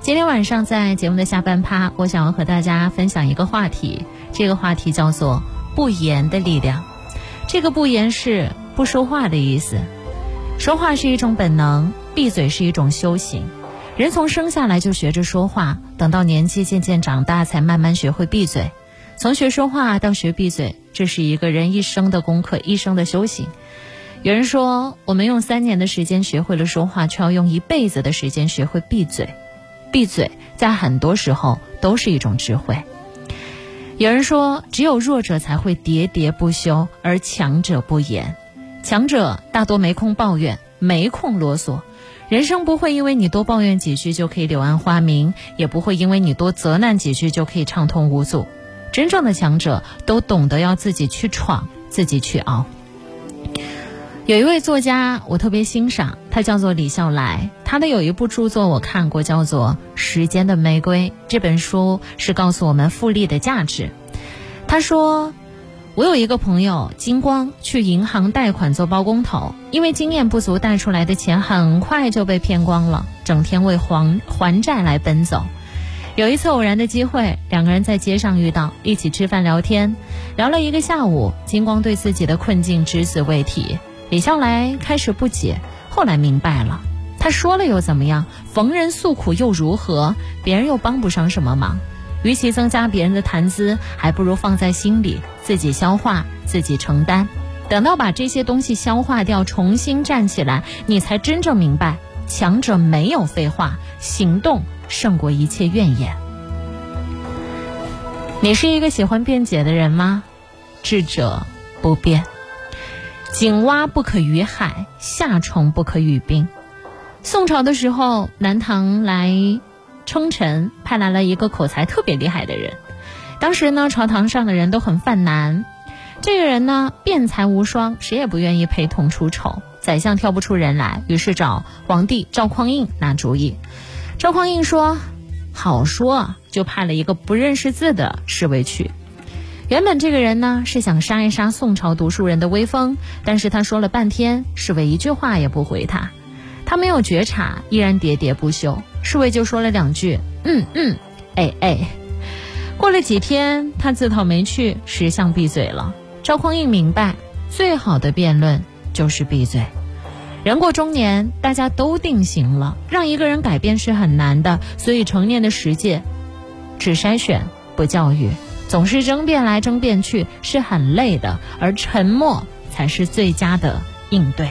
今天晚上在节目的下半趴，我想要和大家分享一个话题，这个话题叫做“不言的力量”。这个“不言”是不说话的意思。说话是一种本能，闭嘴是一种修行。人从生下来就学着说话，等到年纪渐渐长大，才慢慢学会闭嘴。从学说话到学闭嘴，这是一个人一生的功课，一生的修行。有人说，我们用三年的时间学会了说话，却要用一辈子的时间学会闭嘴。闭嘴，在很多时候都是一种智慧。有人说，只有弱者才会喋喋不休，而强者不言。强者大多没空抱怨，没空啰嗦。人生不会因为你多抱怨几句就可以柳暗花明，也不会因为你多责难几句就可以畅通无阻。真正的强者都懂得要自己去闯，自己去熬。有一位作家，我特别欣赏，他叫做李笑来。他的有一部著作我看过，叫做《时间的玫瑰》。这本书是告诉我们复利的价值。他说。我有一个朋友金光去银行贷款做包工头，因为经验不足，贷出来的钱很快就被骗光了，整天为还还债来奔走。有一次偶然的机会，两个人在街上遇到，一起吃饭聊天，聊了一个下午。金光对自己的困境只字未提，李笑来开始不解，后来明白了。他说了又怎么样？逢人诉苦又如何？别人又帮不上什么忙。与其增加别人的谈资，还不如放在心里，自己消化，自己承担。等到把这些东西消化掉，重新站起来，你才真正明白，强者没有废话，行动胜过一切怨言。你是一个喜欢辩解的人吗？智者不辩。井蛙不可语海，夏虫不可语冰。宋朝的时候，南唐来。称臣派来了一个口才特别厉害的人，当时呢，朝堂上的人都很犯难。这个人呢，辩才无双，谁也不愿意陪同出丑。宰相挑不出人来，于是找皇帝赵匡胤拿主意。赵匡胤说：“好说，就派了一个不认识字的侍卫去。原本这个人呢，是想杀一杀宋朝读书人的威风，但是他说了半天，侍卫一句话也不回他。他没有觉察，依然喋喋不休。侍卫就说了两句：“嗯嗯，哎哎。”过了几天，他自讨没趣，识相闭嘴了。赵匡胤明白，最好的辩论就是闭嘴。人过中年，大家都定型了，让一个人改变是很难的。所以，成年的世界只筛选不教育，总是争辩来争辩去是很累的，而沉默才是最佳的应对。